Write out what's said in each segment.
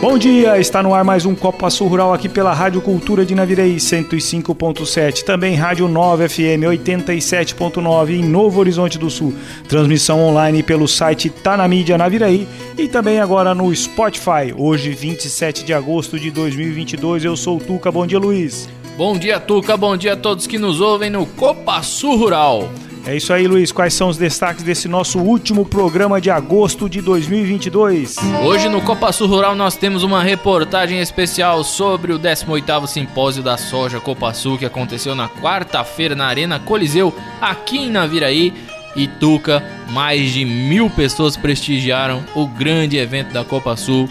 Bom dia, está no ar mais um Copa Sul Rural aqui pela Rádio Cultura de Navirei 105.7, também Rádio 9 FM 87.9 em Novo Horizonte do Sul. Transmissão online pelo site Tá na Mídia Naviraí e também agora no Spotify. Hoje, 27 de agosto de 2022, eu sou o Tuca. Bom dia, Luiz. Bom dia, Tuca. Bom dia a todos que nos ouvem no Copa Sul Rural. É isso aí, Luiz. Quais são os destaques desse nosso último programa de agosto de 2022? Hoje no Copa Sul Rural nós temos uma reportagem especial sobre o 18º Simpósio da Soja Copa Sul que aconteceu na quarta-feira na Arena Coliseu, aqui em Naviraí. E Tuca, mais de mil pessoas prestigiaram o grande evento da Copa Sul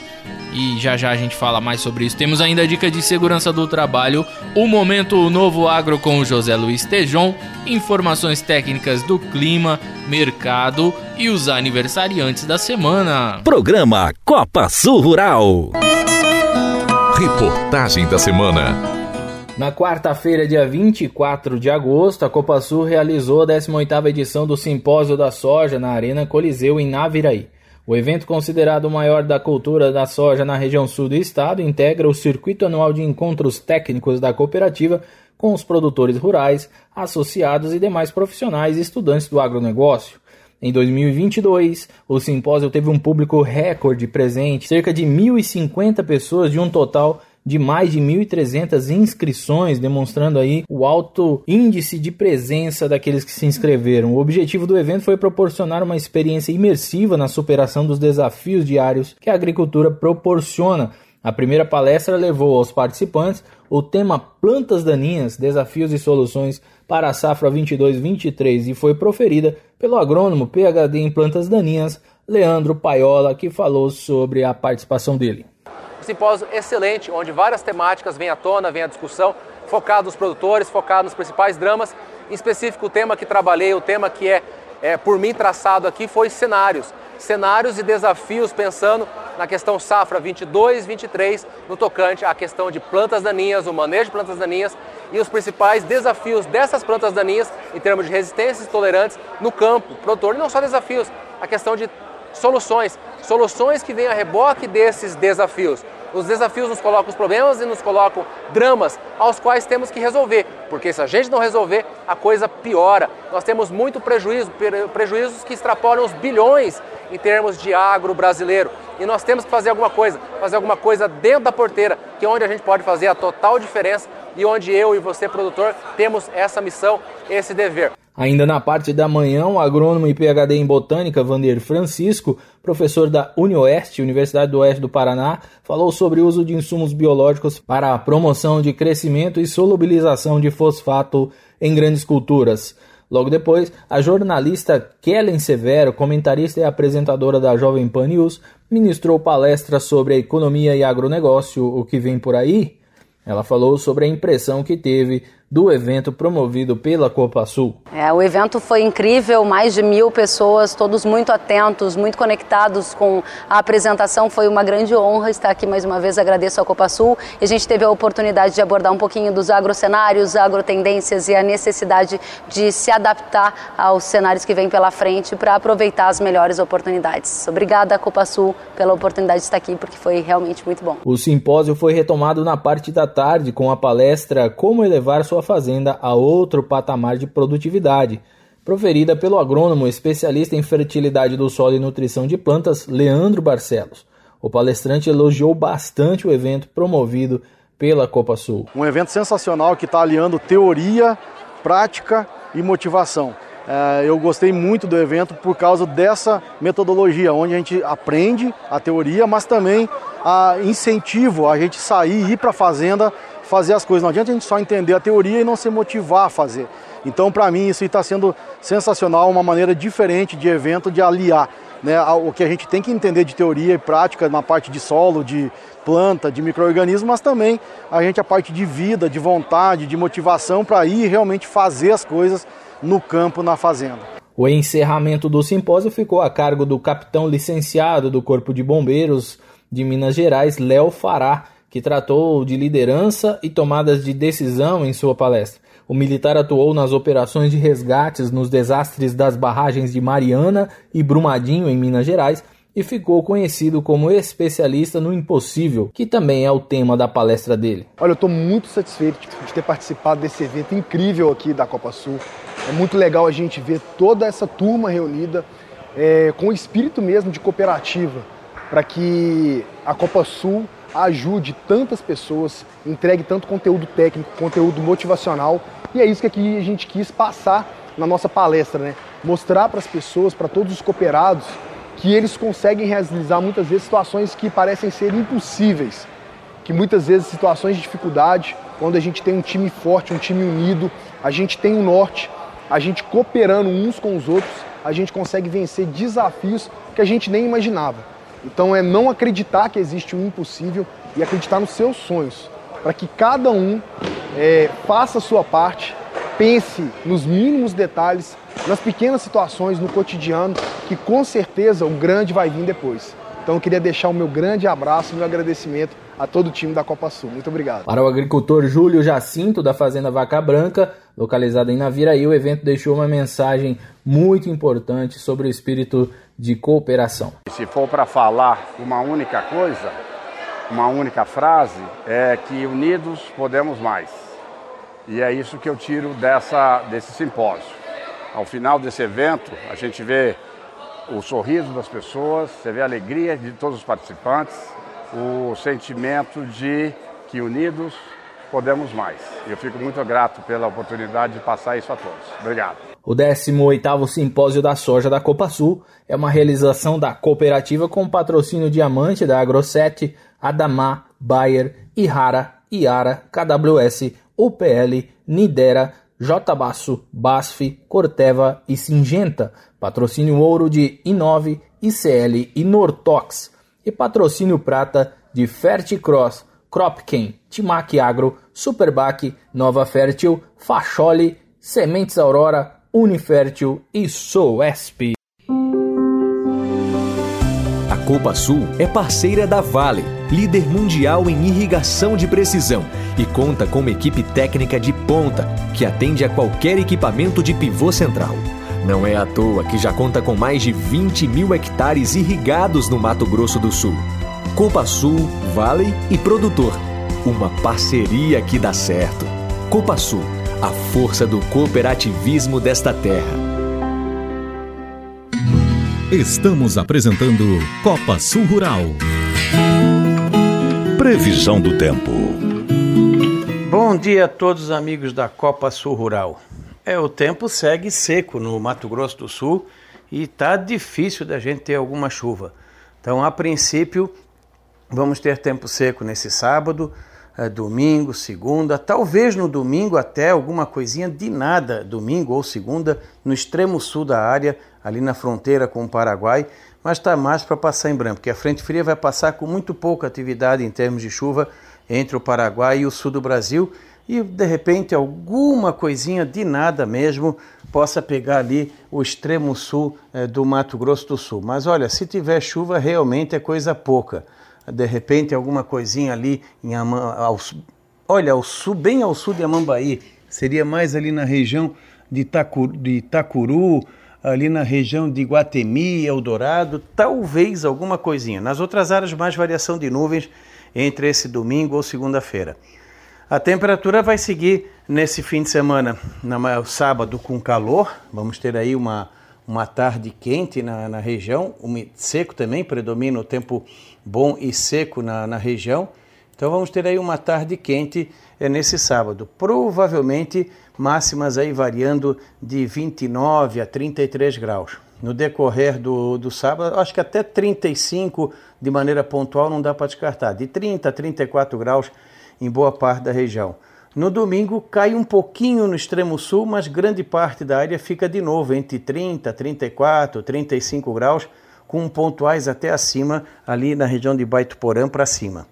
e já já a gente fala mais sobre isso. Temos ainda a dica de segurança do trabalho, o momento novo agro com o José Luiz Tejon, informações técnicas do clima, mercado e os aniversariantes da semana. Programa Copa Sul Rural. Reportagem da semana. Na quarta-feira, dia 24 de agosto, a Copa Sul realizou a 18ª edição do Simpósio da Soja na Arena Coliseu em Naviraí. O evento, considerado o maior da cultura da soja na região sul do estado, integra o circuito anual de encontros técnicos da cooperativa com os produtores rurais, associados e demais profissionais e estudantes do agronegócio. Em 2022, o simpósio teve um público recorde presente, cerca de 1.050 pessoas de um total de mais de 1.300 inscrições, demonstrando aí o alto índice de presença daqueles que se inscreveram. O objetivo do evento foi proporcionar uma experiência imersiva na superação dos desafios diários que a agricultura proporciona. A primeira palestra levou aos participantes o tema Plantas Daninhas, Desafios e Soluções para a Safra 22-23 e foi proferida pelo agrônomo PhD em Plantas Daninhas, Leandro Paiola, que falou sobre a participação dele simpósio excelente, onde várias temáticas vêm à tona, vêm à discussão, focado nos produtores, focado nos principais dramas. Em específico, o tema que trabalhei, o tema que é, é por mim traçado aqui foi cenários. Cenários e desafios pensando na questão safra 22, 23, no tocante à questão de plantas daninhas, o manejo de plantas daninhas e os principais desafios dessas plantas daninhas em termos de resistências tolerantes no campo, produtor, e não só desafios, a questão de soluções, soluções que vêm a reboque desses desafios. Os desafios nos colocam os problemas e nos colocam dramas aos quais temos que resolver, porque se a gente não resolver, a coisa piora. Nós temos muito prejuízo, prejuízos que extrapolam os bilhões em termos de agro brasileiro. E nós temos que fazer alguma coisa, fazer alguma coisa dentro da porteira, que é onde a gente pode fazer a total diferença e onde eu e você, produtor, temos essa missão, esse dever. Ainda na parte da manhã, o agrônomo e PhD em botânica Vander Francisco, professor da UniOeste, Universidade do Oeste do Paraná, falou sobre o uso de insumos biológicos para a promoção de crescimento e solubilização de fosfato em grandes culturas. Logo depois, a jornalista Kellen Severo, comentarista e apresentadora da Jovem Pan News, ministrou palestra sobre a economia e agronegócio, o que vem por aí. Ela falou sobre a impressão que teve do evento promovido pela Copa Sul. É, o evento foi incrível, mais de mil pessoas, todos muito atentos, muito conectados com a apresentação. Foi uma grande honra estar aqui mais uma vez. Agradeço à Copa Sul. E a gente teve a oportunidade de abordar um pouquinho dos agrocenários, agrotendências e a necessidade de se adaptar aos cenários que vêm pela frente para aproveitar as melhores oportunidades. Obrigada, Copa Sul, pela oportunidade de estar aqui, porque foi realmente muito bom. O simpósio foi retomado na parte da tarde com a palestra Como elevar sua sua fazenda a outro patamar de produtividade, proferida pelo agrônomo especialista em fertilidade do solo e nutrição de plantas, Leandro Barcelos. O palestrante elogiou bastante o evento promovido pela Copa Sul. Um evento sensacional que está aliando teoria, prática e motivação. É, eu gostei muito do evento por causa dessa metodologia, onde a gente aprende a teoria, mas também a incentivo a gente sair e ir para a fazenda fazer as coisas. Não adianta a gente só entender a teoria e não se motivar a fazer. Então, para mim, isso está sendo sensacional, uma maneira diferente de evento de aliar né, o que a gente tem que entender de teoria e prática na parte de solo, de planta, de microorganismo, mas também a gente a parte de vida, de vontade, de motivação para ir realmente fazer as coisas no campo, na fazenda. O encerramento do simpósio ficou a cargo do capitão licenciado do Corpo de Bombeiros de Minas Gerais, Léo Fará, que tratou de liderança e tomadas de decisão em sua palestra. O militar atuou nas operações de resgates nos desastres das barragens de Mariana e Brumadinho, em Minas Gerais, e ficou conhecido como especialista no impossível, que também é o tema da palestra dele. Olha, eu estou muito satisfeito de ter participado desse evento incrível aqui da Copa Sul. É muito legal a gente ver toda essa turma reunida é, com o espírito mesmo de cooperativa, para que a Copa Sul ajude tantas pessoas, entregue tanto conteúdo técnico, conteúdo motivacional. E é isso que aqui a gente quis passar na nossa palestra, né? Mostrar para as pessoas, para todos os cooperados, que eles conseguem realizar muitas vezes situações que parecem ser impossíveis, que muitas vezes situações de dificuldade, quando a gente tem um time forte, um time unido, a gente tem um norte, a gente cooperando uns com os outros, a gente consegue vencer desafios que a gente nem imaginava. Então é não acreditar que existe um impossível e acreditar nos seus sonhos, para que cada um é, faça a sua parte, pense nos mínimos detalhes, nas pequenas situações, no cotidiano, que com certeza o grande vai vir depois. Então eu queria deixar o meu grande abraço, meu agradecimento a todo o time da Copa Sul. Muito obrigado. Para o agricultor Júlio Jacinto, da Fazenda Vaca Branca, localizada em Naviraí, o evento deixou uma mensagem muito importante sobre o espírito de cooperação. Se for para falar uma única coisa, uma única frase, é que unidos podemos mais. E é isso que eu tiro dessa, desse simpósio. Ao final desse evento, a gente vê o sorriso das pessoas, você vê a alegria de todos os participantes, o sentimento de que unidos podemos mais. Eu fico muito grato pela oportunidade de passar isso a todos. Obrigado. O 18º Simpósio da Soja da Copa Sul é uma realização da cooperativa com patrocínio diamante da Agrosset, Adamar, Bayer, Ihara, Iara, KWS, UPL, Nidera, J Basso, Basf, Corteva e Singenta, patrocínio ouro de Inove, ICL e Nortox, e patrocínio prata de Ferticross, Cropken, Timac Agro, Superbac, Nova Fértil, Facholi, Sementes Aurora, Unifértil e Soesp. A Copa Sul é parceira da Vale, líder mundial em irrigação de precisão e conta com uma equipe técnica de ponta que atende a qualquer equipamento de pivô central. Não é à toa que já conta com mais de 20 mil hectares irrigados no Mato Grosso do Sul. Copa Sul, Vale e Produtor. Uma parceria que dá certo. Copa Sul a força do cooperativismo desta terra. Estamos apresentando Copa Sul Rural. Previsão do tempo. Bom dia a todos os amigos da Copa Sul Rural. É, o tempo segue seco no Mato Grosso do Sul e está difícil da gente ter alguma chuva. Então, a princípio, vamos ter tempo seco nesse sábado, domingo, segunda, talvez no domingo até alguma coisinha de nada, domingo ou segunda, no extremo sul da área, ali na fronteira com o Paraguai, mas está mais para passar em branco, porque a frente fria vai passar com muito pouca atividade em termos de chuva entre o Paraguai e o sul do Brasil, e de repente alguma coisinha de nada mesmo possa pegar ali o extremo sul eh, do Mato Grosso do Sul. Mas olha, se tiver chuva, realmente é coisa pouca de repente alguma coisinha ali em ao, olha, ao sul, bem ao sul de Amambaí, seria mais ali na região de Itacuru, de Itacuru ali na região de Guatemi, Eldorado, talvez alguma coisinha. Nas outras áreas, mais variação de nuvens entre esse domingo ou segunda-feira. A temperatura vai seguir nesse fim de semana, no sábado com calor, vamos ter aí uma, uma tarde quente na, na região, seco também, predomina o tempo bom e seco na, na região. Então vamos ter aí uma tarde quente é, nesse sábado. Provavelmente máximas aí variando de 29 a 33 graus. No decorrer do, do sábado, acho que até 35 de maneira pontual não dá para descartar. De 30 a 34 graus em boa parte da região. No domingo cai um pouquinho no extremo sul, mas grande parte da área fica de novo entre 30, 34, 35 graus, com pontuais até acima ali na região de Baitoporã para cima.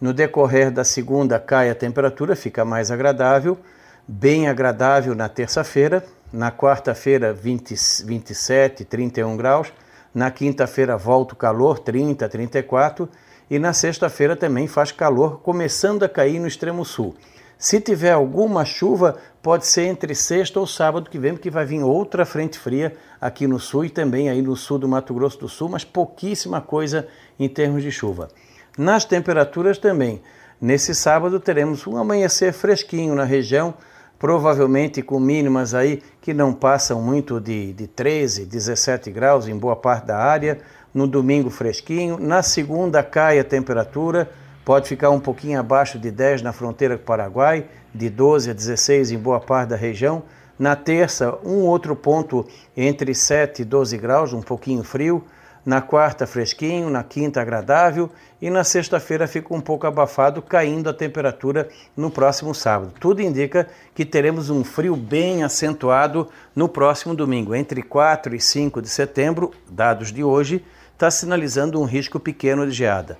No decorrer da segunda cai a temperatura, fica mais agradável, bem agradável na terça-feira, na quarta-feira 20, 27, 31 graus, na quinta-feira volta o calor, 30, 34, e na sexta-feira também faz calor, começando a cair no extremo sul. Se tiver alguma chuva, pode ser entre sexta ou sábado que vem, porque vai vir outra frente fria aqui no sul e também aí no sul do Mato Grosso do Sul, mas pouquíssima coisa em termos de chuva. Nas temperaturas também. Nesse sábado teremos um amanhecer fresquinho na região, provavelmente com mínimas aí que não passam muito de, de 13, 17 graus em boa parte da área. No domingo fresquinho. Na segunda cai a temperatura pode ficar um pouquinho abaixo de 10 na fronteira com o Paraguai, de 12 a 16 em boa parte da região. Na terça, um outro ponto entre 7 e 12 graus, um pouquinho frio. Na quarta, fresquinho. Na quinta, agradável. E na sexta-feira fica um pouco abafado, caindo a temperatura no próximo sábado. Tudo indica que teremos um frio bem acentuado no próximo domingo, entre 4 e 5 de setembro, dados de hoje, está sinalizando um risco pequeno de geada.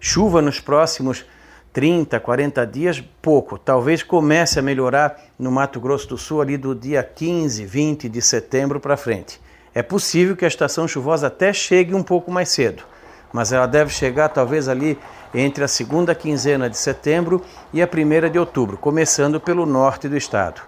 Chuva nos próximos 30, 40 dias, pouco. Talvez comece a melhorar no Mato Grosso do Sul ali do dia 15, 20 de setembro para frente. É possível que a estação chuvosa até chegue um pouco mais cedo, mas ela deve chegar talvez ali entre a segunda quinzena de setembro e a primeira de outubro, começando pelo norte do estado.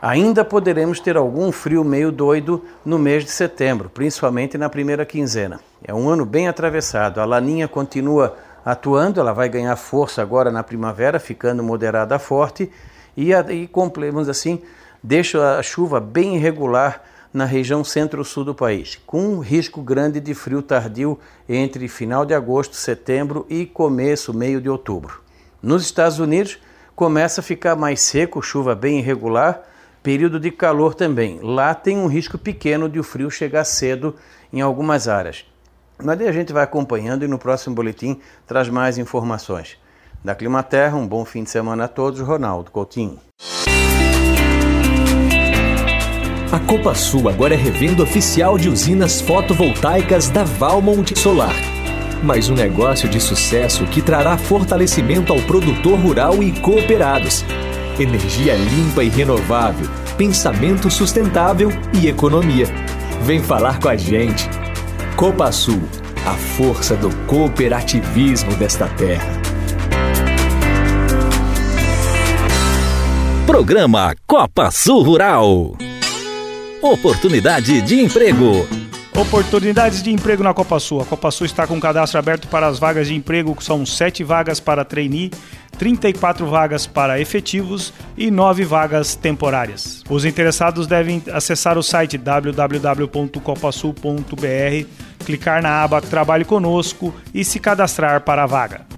Ainda poderemos ter algum frio meio doido no mês de setembro, principalmente na primeira quinzena. É um ano bem atravessado. A laninha continua atuando, ela vai ganhar força agora na primavera, ficando moderada a forte, e, e vamos assim, deixa a chuva bem irregular na região centro-sul do país, com um risco grande de frio tardio entre final de agosto, setembro e começo, meio de outubro. Nos Estados Unidos, começa a ficar mais seco, chuva bem irregular, período de calor também. Lá tem um risco pequeno de o frio chegar cedo em algumas áreas. Mas a gente vai acompanhando e no próximo boletim traz mais informações. Da Climaterra, um bom fim de semana a todos, Ronaldo Coutinho. A Copa Sul agora é revenda oficial de usinas fotovoltaicas da Valmont Solar. Mais um negócio de sucesso que trará fortalecimento ao produtor rural e cooperados. Energia limpa e renovável, pensamento sustentável e economia. Vem falar com a gente. Copa Sul, a força do cooperativismo desta terra. Programa Copa Sul Rural. Oportunidade de emprego. Oportunidades de emprego na Copa Sul. A Copa Sul está com um cadastro aberto para as vagas de emprego, que são 7 vagas para trainee, 34 vagas para efetivos e 9 vagas temporárias. Os interessados devem acessar o site www.copasul.br clicar na aba Trabalhe Conosco e se cadastrar para a vaga.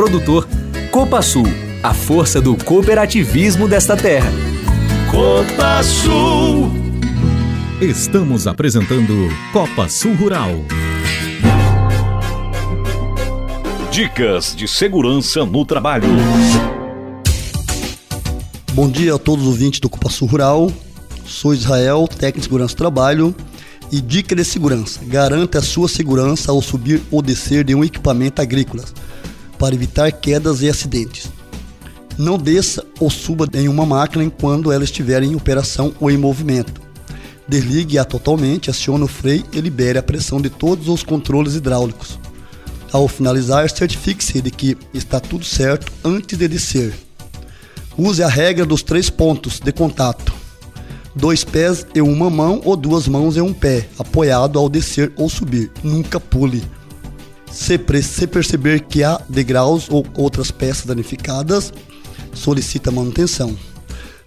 produtor. Copa Sul, a força do cooperativismo desta terra. Copa Sul. Estamos apresentando Copa Sul Rural. Dicas de segurança no trabalho. Bom dia a todos os ouvintes do Copa Sul Rural. Sou Israel, técnico de segurança do trabalho. E dica de segurança: garanta a sua segurança ao subir ou descer de um equipamento agrícola para evitar quedas e acidentes. Não desça ou suba em uma máquina enquanto ela estiver em operação ou em movimento. Desligue-a totalmente, acione o freio e libere a pressão de todos os controles hidráulicos. Ao finalizar, certifique-se de que está tudo certo antes de descer. Use a regra dos três pontos de contato. Dois pés em uma mão ou duas mãos em um pé, apoiado ao descer ou subir. Nunca pule. Se, se perceber que há degraus ou outras peças danificadas, solicita manutenção.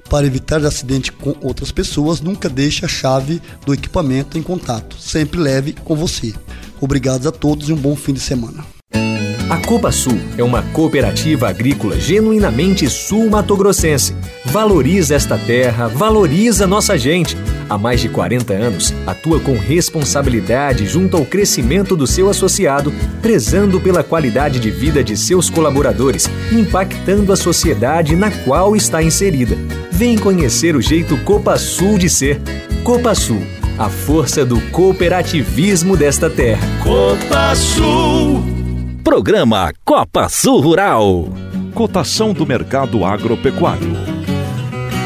Para evitar acidente com outras pessoas, nunca deixe a chave do equipamento em contato. Sempre leve com você. Obrigados a todos e um bom fim de semana. A Copa Sul é uma cooperativa agrícola genuinamente sul-matogrossense. Valoriza esta terra, valoriza nossa gente. Há mais de 40 anos, atua com responsabilidade junto ao crescimento do seu associado, prezando pela qualidade de vida de seus colaboradores, impactando a sociedade na qual está inserida. Vem conhecer o jeito Copa Sul de ser. Copa Sul, a força do cooperativismo desta terra. Copa Sul. Programa Copa Sul Rural. Cotação do mercado agropecuário.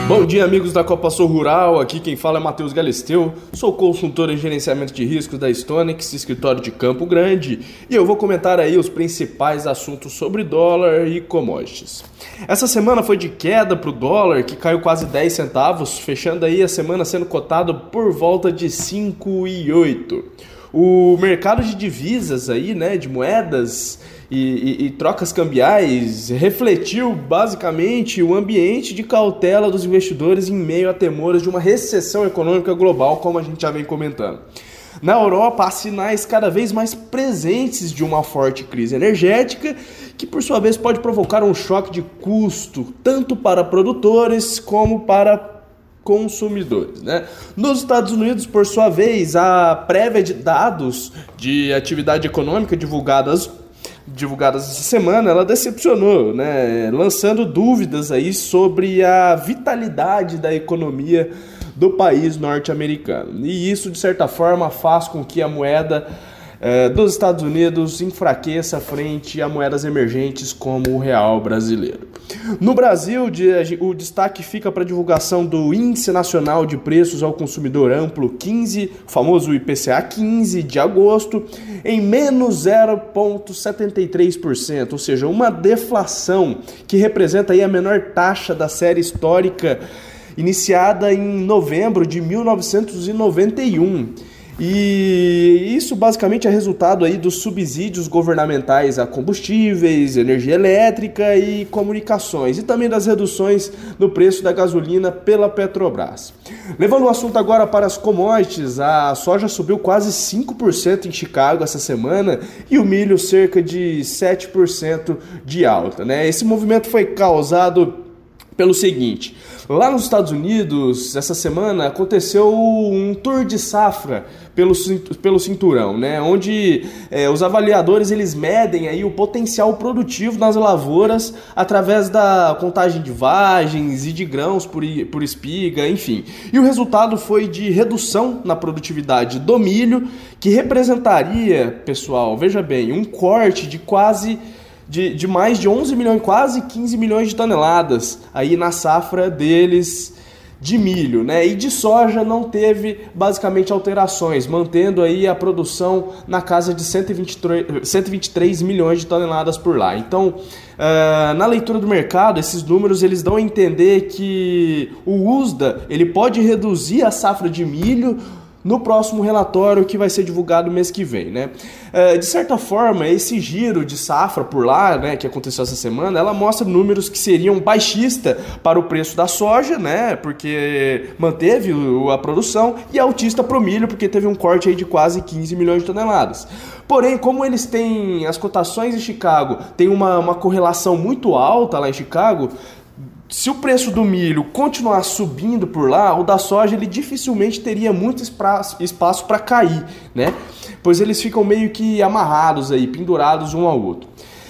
Bom dia, amigos da Copa Sul Rural. Aqui quem fala é Matheus Galisteu. Sou consultor em gerenciamento de riscos da Stonex, escritório de Campo Grande, e eu vou comentar aí os principais assuntos sobre dólar e commodities. Essa semana foi de queda para o dólar, que caiu quase 10 centavos, fechando aí a semana sendo cotado por volta de 5,8. O mercado de divisas aí, né, de moedas, e, e, e, trocas cambiais refletiu basicamente o ambiente de cautela dos investidores em meio a temores de uma recessão econômica global, como a gente já vem comentando. Na Europa, há sinais cada vez mais presentes de uma forte crise energética, que por sua vez pode provocar um choque de custo, tanto para produtores como para consumidores. Né? Nos Estados Unidos, por sua vez, a prévia de dados de atividade econômica divulgadas divulgadas essa semana, ela decepcionou, né? lançando dúvidas aí sobre a vitalidade da economia do país norte-americano. E isso, de certa forma, faz com que a moeda é, dos Estados Unidos enfraqueça frente a moedas emergentes como o real brasileiro. No Brasil, o destaque fica para a divulgação do Índice Nacional de Preços ao Consumidor Amplo 15, famoso IPCA 15 de agosto, em menos 0,73%, ou seja, uma deflação que representa aí a menor taxa da série histórica iniciada em novembro de 1991. E isso basicamente é resultado aí dos subsídios governamentais a combustíveis, energia elétrica e comunicações, e também das reduções no preço da gasolina pela Petrobras. Levando o assunto agora para as commodities, a soja subiu quase 5% em Chicago essa semana e o milho cerca de 7% de alta. Né? Esse movimento foi causado pelo seguinte: lá nos Estados Unidos, essa semana aconteceu um tour de safra pelo, pelo cinturão, né? Onde é, os avaliadores eles medem aí o potencial produtivo nas lavouras através da contagem de vagens e de grãos por, por espiga, enfim. E o resultado foi de redução na produtividade do milho, que representaria, pessoal, veja bem, um corte de quase de, de mais de 11 milhões, quase 15 milhões de toneladas aí na safra deles de milho, né? E de soja não teve basicamente alterações, mantendo aí a produção na casa de 123, 123 milhões de toneladas por lá. Então, uh, na leitura do mercado, esses números eles dão a entender que o USDA ele pode reduzir a safra de milho no próximo relatório que vai ser divulgado mês que vem, né? É, de certa forma, esse giro de safra por lá, né, que aconteceu essa semana, ela mostra números que seriam baixista para o preço da soja, né, porque manteve a produção, e altista para o milho, porque teve um corte aí de quase 15 milhões de toneladas. Porém, como eles têm as cotações em Chicago, tem uma, uma correlação muito alta lá em Chicago, se o preço do milho continuar subindo por lá, o da soja ele dificilmente teria muito espaço para cair, né? Pois eles ficam meio que amarrados aí, pendurados um ao outro.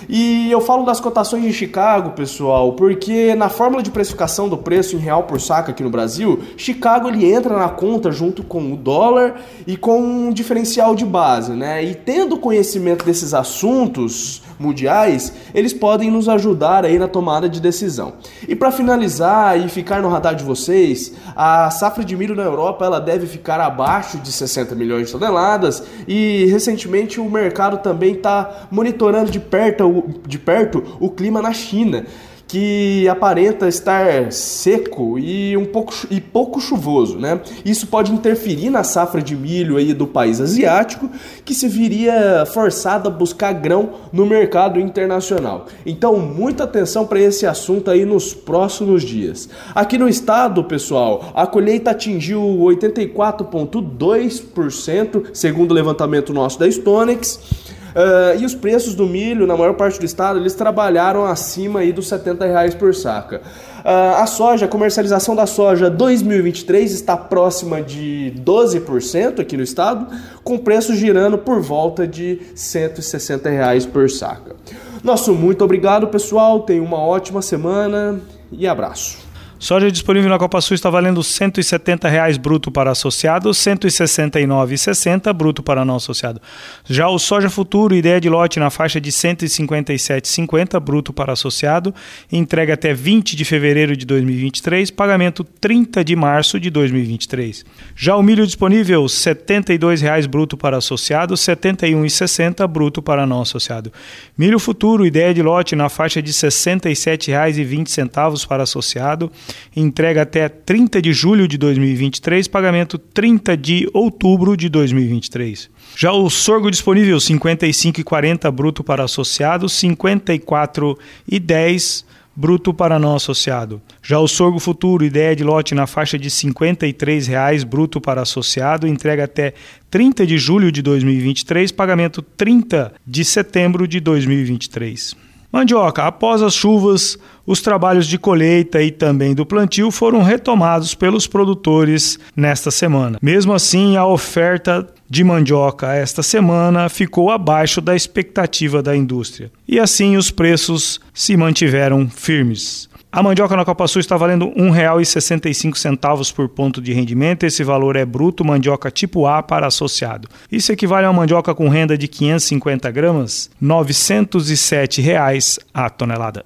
E eu falo das cotações de Chicago, pessoal, porque na fórmula de precificação do preço em real por saco aqui no Brasil, Chicago ele entra na conta junto com o dólar e com um diferencial de base, né? E tendo conhecimento desses assuntos mundiais, eles podem nos ajudar aí na tomada de decisão. E para finalizar e ficar no radar de vocês, a safra de milho na Europa ela deve ficar abaixo de 60 milhões de toneladas e recentemente o mercado também está monitorando de perto, de perto o clima na China que aparenta estar seco e um pouco e pouco chuvoso, né? Isso pode interferir na safra de milho aí do país asiático, que se viria forçado a buscar grão no mercado internacional. Então, muita atenção para esse assunto aí nos próximos dias. Aqui no estado, pessoal, a colheita atingiu 84,2%, segundo o levantamento nosso da Stonex. Uh, e os preços do milho, na maior parte do estado, eles trabalharam acima aí dos 70 reais por saca. Uh, a soja, a comercialização da soja 2023 está próxima de 12% aqui no estado, com preços girando por volta de 160 reais por saca. Nosso muito obrigado, pessoal. Tenha uma ótima semana e abraço. Soja disponível na Copa Sul está valendo 170 reais bruto para associado, R$ 169,60 bruto para não associado. Já o soja futuro, ideia de lote na faixa de R$ 157,50 bruto para associado, entrega até 20 de fevereiro de 2023, pagamento 30 de março de 2023. Já o milho disponível, 72 reais bruto para associado, R$ 71,60 bruto para não associado. Milho futuro, ideia de lote na faixa de R$ 67,20 para associado, entrega até 30 de julho de 2023, pagamento 30 de outubro de 2023. Já o sorgo disponível 55,40 bruto para associado, 54,10 bruto para não associado. Já o sorgo futuro, ideia de lote na faixa de R$ 53,00 bruto para associado, entrega até 30 de julho de 2023, pagamento 30 de setembro de 2023. Mandioca, após as chuvas, os trabalhos de colheita e também do plantio foram retomados pelos produtores nesta semana. Mesmo assim, a oferta de mandioca esta semana ficou abaixo da expectativa da indústria. E assim os preços se mantiveram firmes. A mandioca na Copa Sul está valendo R$ 1,65 por ponto de rendimento. Esse valor é bruto mandioca tipo A para associado. Isso equivale a uma mandioca com renda de 550 gramas, 907 reais a tonelada.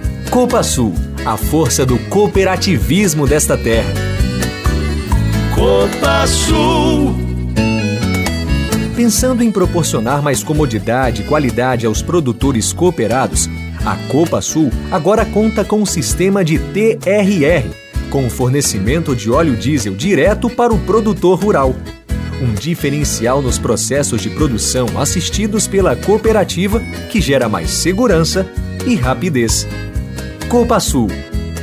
Copa Sul, a força do cooperativismo desta terra. Copa Sul. Pensando em proporcionar mais comodidade e qualidade aos produtores cooperados, a Copa Sul agora conta com um sistema de TRR, com fornecimento de óleo diesel direto para o produtor rural. Um diferencial nos processos de produção assistidos pela cooperativa que gera mais segurança e rapidez. Copa Sul,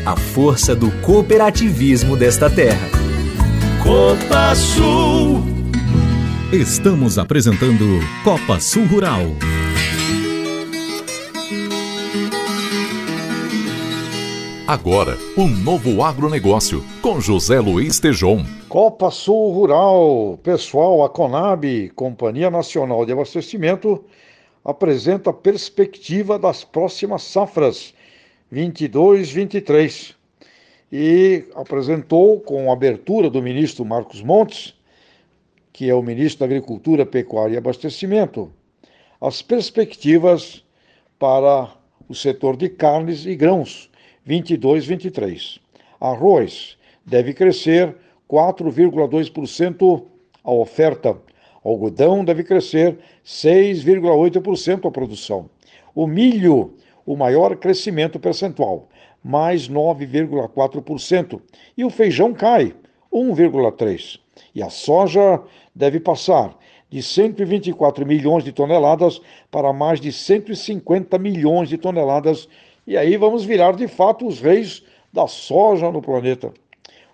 a força do cooperativismo desta terra. Copa Sul. Estamos apresentando Copa Sul Rural. Agora, um novo agronegócio com José Luiz Tejon. Copa Sul Rural, pessoal, a Conab, Companhia Nacional de Abastecimento, apresenta a perspectiva das próximas safras 22-23 e apresentou com a abertura do ministro Marcos Montes que é o ministro da Agricultura, Pecuária e Abastecimento, as perspectivas para o setor de carnes e grãos 22-23. Arroz deve crescer 4,2% a oferta. Algodão deve crescer 6,8% a produção. O milho, o maior crescimento percentual, mais 9,4%. E o feijão cai 1,3%. E a soja deve passar de 124 milhões de toneladas para mais de 150 milhões de toneladas. E aí vamos virar de fato os reis da soja no planeta.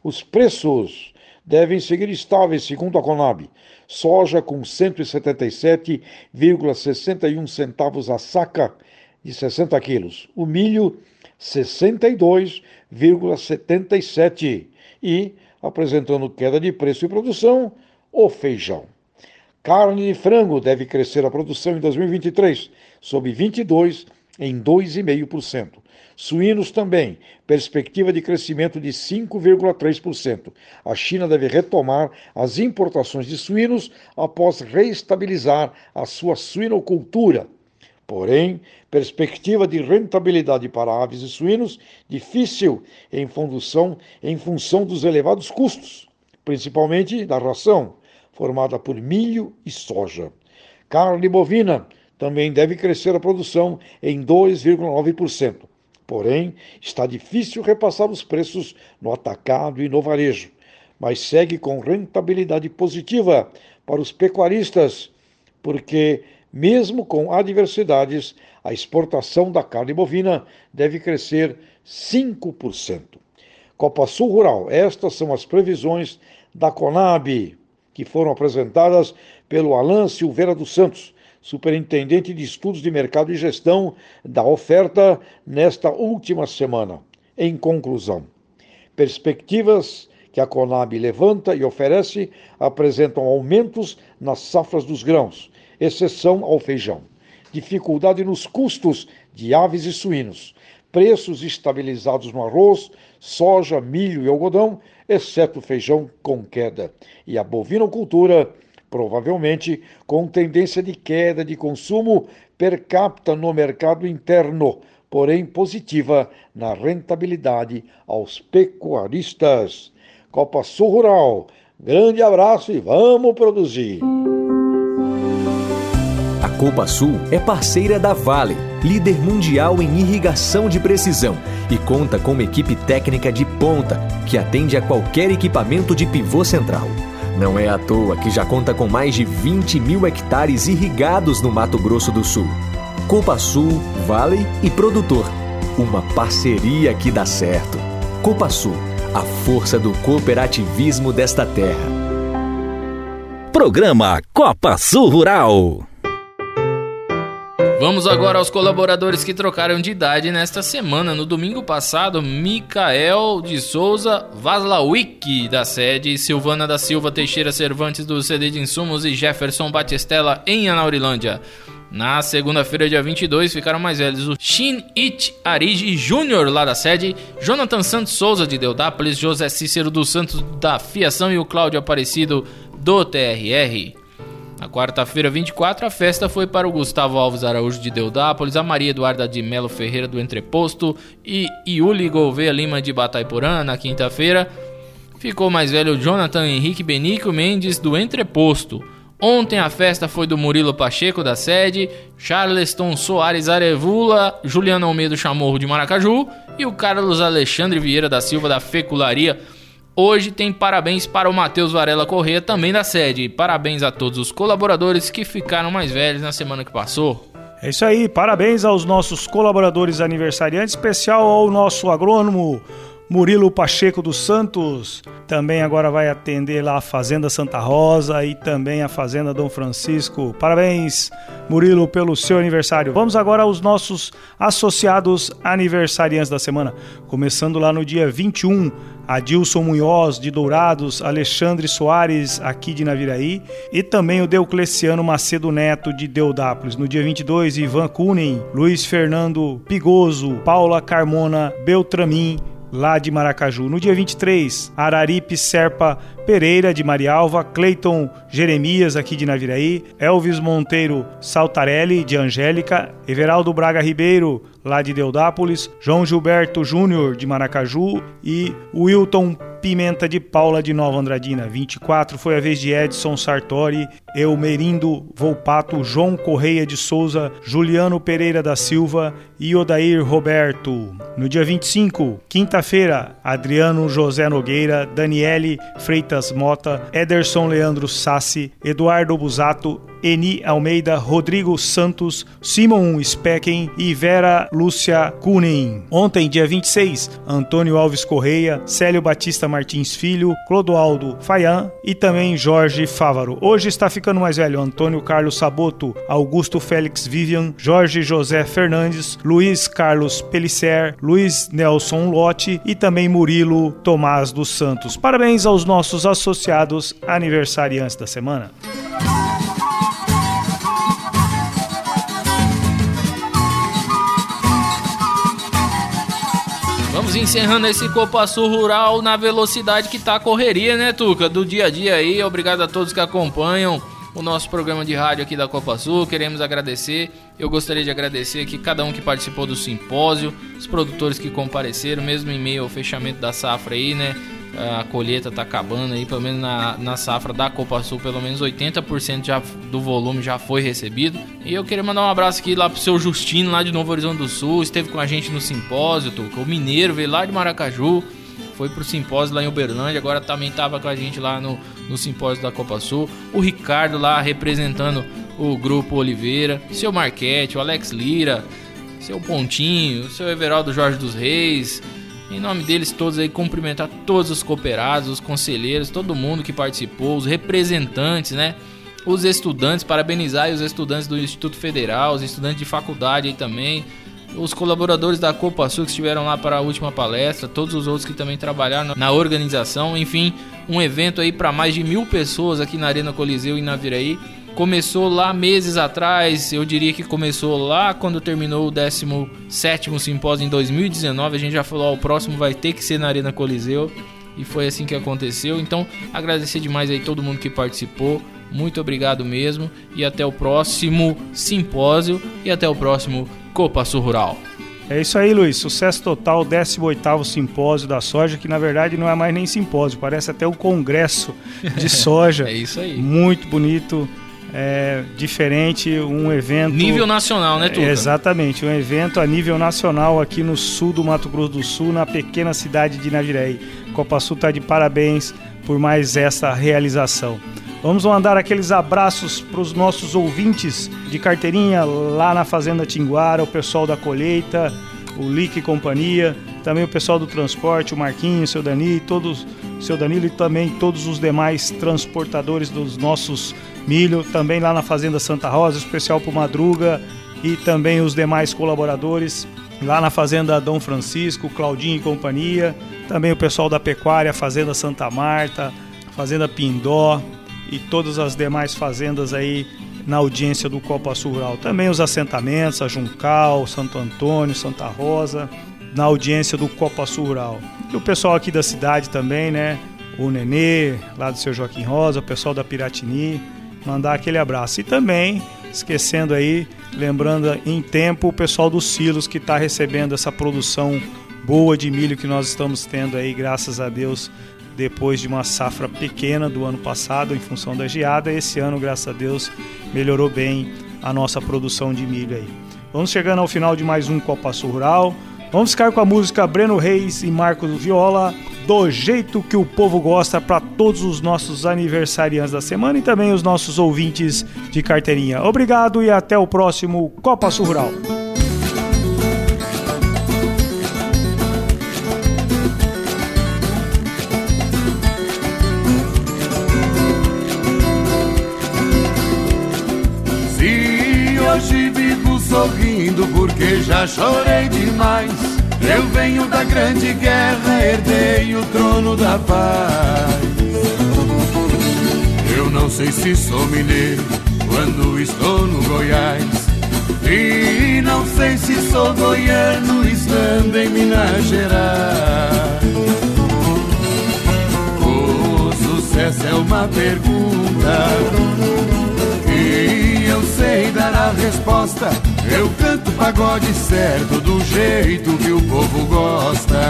Os preços devem seguir estáveis, segundo a Conab. Soja com 177,61 centavos a saca de 60 quilos. O milho, 62,77. E, apresentando queda de preço e produção, o feijão. Carne de frango deve crescer a produção em 2023, sob 22 em 2,5%. Suínos também, perspectiva de crescimento de 5,3%. A China deve retomar as importações de suínos após reestabilizar a sua suinocultura. Porém, perspectiva de rentabilidade para aves e suínos difícil em função, em função dos elevados custos, principalmente da ração, formada por milho e soja. Carne bovina também deve crescer a produção em 2,9%. Porém, está difícil repassar os preços no atacado e no varejo, mas segue com rentabilidade positiva para os pecuaristas, porque, mesmo com adversidades, a exportação da carne bovina deve crescer 5%. Copa Sul Rural, estas são as previsões da Conab, que foram apresentadas pelo Alan Silveira dos Santos, superintendente de estudos de mercado e gestão da oferta nesta última semana. Em conclusão, perspectivas que a Conab levanta e oferece apresentam aumentos nas safras dos grãos, exceção ao feijão, dificuldade nos custos de aves e suínos, preços estabilizados no arroz, soja, milho e algodão, exceto feijão com queda, e a bovinocultura provavelmente com tendência de queda de consumo per capita no mercado interno, porém positiva na rentabilidade aos pecuaristas. Copa Sul Rural, grande abraço e vamos produzir! Copa Sul é parceira da Vale, líder mundial em irrigação de precisão, e conta com uma equipe técnica de ponta que atende a qualquer equipamento de pivô central. Não é à toa que já conta com mais de 20 mil hectares irrigados no Mato Grosso do Sul. Copa Sul, Vale e Produtor. Uma parceria que dá certo. Copa Sul, a força do cooperativismo desta terra. Programa Copa Sul Rural. Vamos agora aos colaboradores que trocaram de idade nesta semana. No domingo passado, Micael de Souza Vaslawick, da sede, Silvana da Silva Teixeira Cervantes, do CD de Insumos, e Jefferson Batistella, em Anaurilândia. Na segunda-feira, dia 22, ficaram mais velhos o Shin It Arigi Júnior, lá da sede, Jonathan Santos Souza, de Deodápolis, José Cícero dos Santos, da Fiação, e o Cláudio Aparecido, do TRR. Na quarta-feira, 24, a festa foi para o Gustavo Alves Araújo de Deudápolis, a Maria Eduarda de Melo Ferreira do Entreposto e Iuli Gouveia Lima de Bataiporã. Na quinta-feira, ficou mais velho o Jonathan Henrique Benico Mendes do Entreposto. Ontem a festa foi do Murilo Pacheco da sede, Charleston Soares Arevula, Juliano Almeida Chamorro de Maracaju e o Carlos Alexandre Vieira da Silva da Fecularia Hoje tem parabéns para o Matheus Varela Corrêa, também da sede. Parabéns a todos os colaboradores que ficaram mais velhos na semana que passou. É isso aí, parabéns aos nossos colaboradores aniversariantes, especial ao nosso agrônomo Murilo Pacheco dos Santos. Também agora vai atender lá a Fazenda Santa Rosa e também a Fazenda Dom Francisco. Parabéns, Murilo, pelo seu aniversário. Vamos agora aos nossos associados aniversariantes da semana. Começando lá no dia 21, Adilson Munhoz de Dourados, Alexandre Soares aqui de Naviraí e também o Deucleciano Macedo Neto de Deodápolis. No dia 22, Ivan Kunen, Luiz Fernando Pigoso, Paula Carmona Beltramin, lá de Maracaju. No dia 23, Araripe Serpa Pereira de Marialva, Cleiton Jeremias aqui de Naviraí, Elvis Monteiro Saltarelli de Angélica, Everaldo Braga Ribeiro lá de Deodápolis, João Gilberto Júnior de Maracaju e Wilton Pimenta de Paula de Nova Andradina. 24 foi a vez de Edson Sartori, Eumerindo Volpato, João Correia de Souza, Juliano Pereira da Silva e Odair Roberto. No dia 25, quinta-feira, Adriano José Nogueira, Daniele Freitas Mota, Ederson Leandro Sassi, Eduardo Busato, Eni Almeida, Rodrigo Santos, Simon Specken e Vera Lúcia Kunen. Ontem, dia 26, Antônio Alves Correia, Célio Batista Martins Filho, Clodoaldo Faian e também Jorge Fávaro. Hoje está ficando mais velho Antônio Carlos Saboto, Augusto Félix Vivian, Jorge José Fernandes, Luiz Carlos Pellicer, Luiz Nelson Lotte e também Murilo Tomás dos Santos. Parabéns aos nossos associados aniversariantes da semana. Encerrando esse Copa Sul Rural na velocidade que tá a correria, né, Tuca? Do dia a dia aí. Obrigado a todos que acompanham o nosso programa de rádio aqui da Copa Sul. Queremos agradecer. Eu gostaria de agradecer aqui cada um que participou do simpósio, os produtores que compareceram, mesmo em meio ao fechamento da safra aí, né? A colheita tá acabando aí, pelo menos na, na safra da Copa Sul, pelo menos 80% já, do volume já foi recebido. E eu queria mandar um abraço aqui lá pro seu Justino, lá de Novo Horizonte do Sul, esteve com a gente no simpósio. O Mineiro veio lá de Maracaju foi pro simpósio lá em Uberlândia, agora também tava com a gente lá no, no simpósio da Copa Sul. O Ricardo lá representando o grupo Oliveira, seu Marquete, o Alex Lira, seu Pontinho, seu Everaldo Jorge dos Reis. Em nome deles todos aí, cumprimentar todos os cooperados, os conselheiros, todo mundo que participou, os representantes, né? Os estudantes, parabenizar os estudantes do Instituto Federal, os estudantes de faculdade aí também, os colaboradores da Copa Sul que estiveram lá para a última palestra, todos os outros que também trabalharam na organização, enfim, um evento aí para mais de mil pessoas aqui na Arena Coliseu e na Viraí. Começou lá meses atrás, eu diria que começou lá quando terminou o 17 simpósio em 2019. A gente já falou, ó, o próximo vai ter que ser na Arena Coliseu e foi assim que aconteceu. Então, agradecer demais aí todo mundo que participou. Muito obrigado mesmo e até o próximo simpósio e até o próximo Copa Sul Rural. É isso aí, Luiz. Sucesso total, 18º Simpósio da Soja, que na verdade não é mais nem simpósio, parece até o congresso de soja. é isso aí. Muito bonito, é, diferente, um evento... Nível nacional, né, Tuca? É, exatamente, um evento a nível nacional aqui no sul do Mato Grosso do Sul, na pequena cidade de Naviraí. Copa Sul está de parabéns por mais essa realização. Vamos mandar aqueles abraços para os nossos ouvintes de carteirinha lá na Fazenda Tinguara, o pessoal da colheita, o Lick e companhia, também o pessoal do transporte, o Marquinho, o seu Dani, todos, seu Danilo e também todos os demais transportadores dos nossos milho, também lá na Fazenda Santa Rosa, especial para o Madruga e também os demais colaboradores lá na Fazenda Dom Francisco, Claudinho e companhia, também o pessoal da Pecuária, Fazenda Santa Marta, Fazenda Pindó, e todas as demais fazendas aí na audiência do Copa Sul Rural. Também os assentamentos, a Juncal, Santo Antônio, Santa Rosa, na audiência do Copa Sul Rural. E o pessoal aqui da cidade também, né? O Nenê, lá do seu Joaquim Rosa, o pessoal da Piratini, mandar aquele abraço. E também, esquecendo aí, lembrando em tempo o pessoal dos Silos que está recebendo essa produção boa de milho que nós estamos tendo aí, graças a Deus, depois de uma safra pequena do ano passado em função da geada. Esse ano, graças a Deus, melhorou bem a nossa produção de milho aí. Vamos chegando ao final de mais um Copa Sul Rural. Vamos ficar com a música Breno Reis e Marcos Viola, do jeito que o povo gosta para todos os nossos aniversariantes da semana e também os nossos ouvintes de carteirinha. Obrigado e até o próximo Copa Sul Rural. Sorrindo porque já chorei demais. Eu venho da grande guerra, herdei o trono da paz. Eu não sei se sou mineiro quando estou no Goiás. E não sei se sou goiano estando em Minas Gerais. O sucesso é uma pergunta eu sei dar a resposta. Eu canto pagode certo, do jeito que o povo gosta.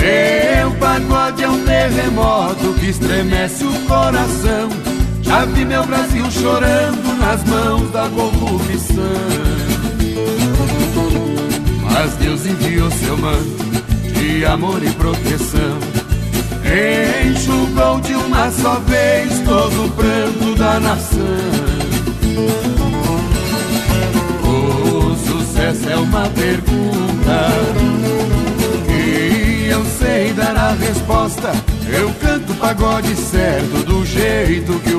Meu pagode é um terremoto que estremece o coração. Já vi meu Brasil chorando nas mãos da corrupção. Mas Deus enviou seu manto de amor e proteção. Enxugou de uma só vez todo o pranto da nação. O sucesso é uma pergunta e eu sei dar a resposta. Eu canto pagode certo do jeito que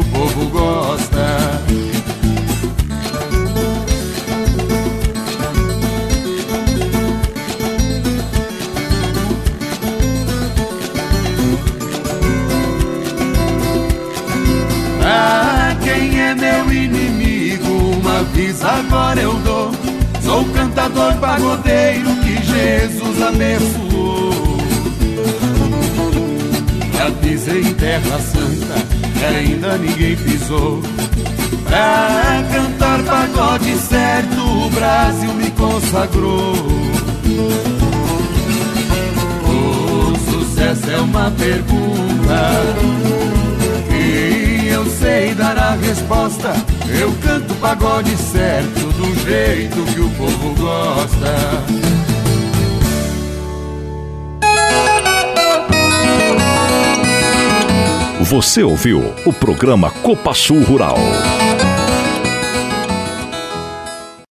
vez agora eu dou. Sou cantador pagodeiro que Jesus abençoou. Já pisei em terra santa, ainda ninguém pisou. Pra cantar pagode certo, o Brasil me consagrou. O sucesso é uma pergunta eu sei dar a resposta. Eu canto pagode certo, do jeito que o povo gosta. Você ouviu o programa Copa Sul Rural.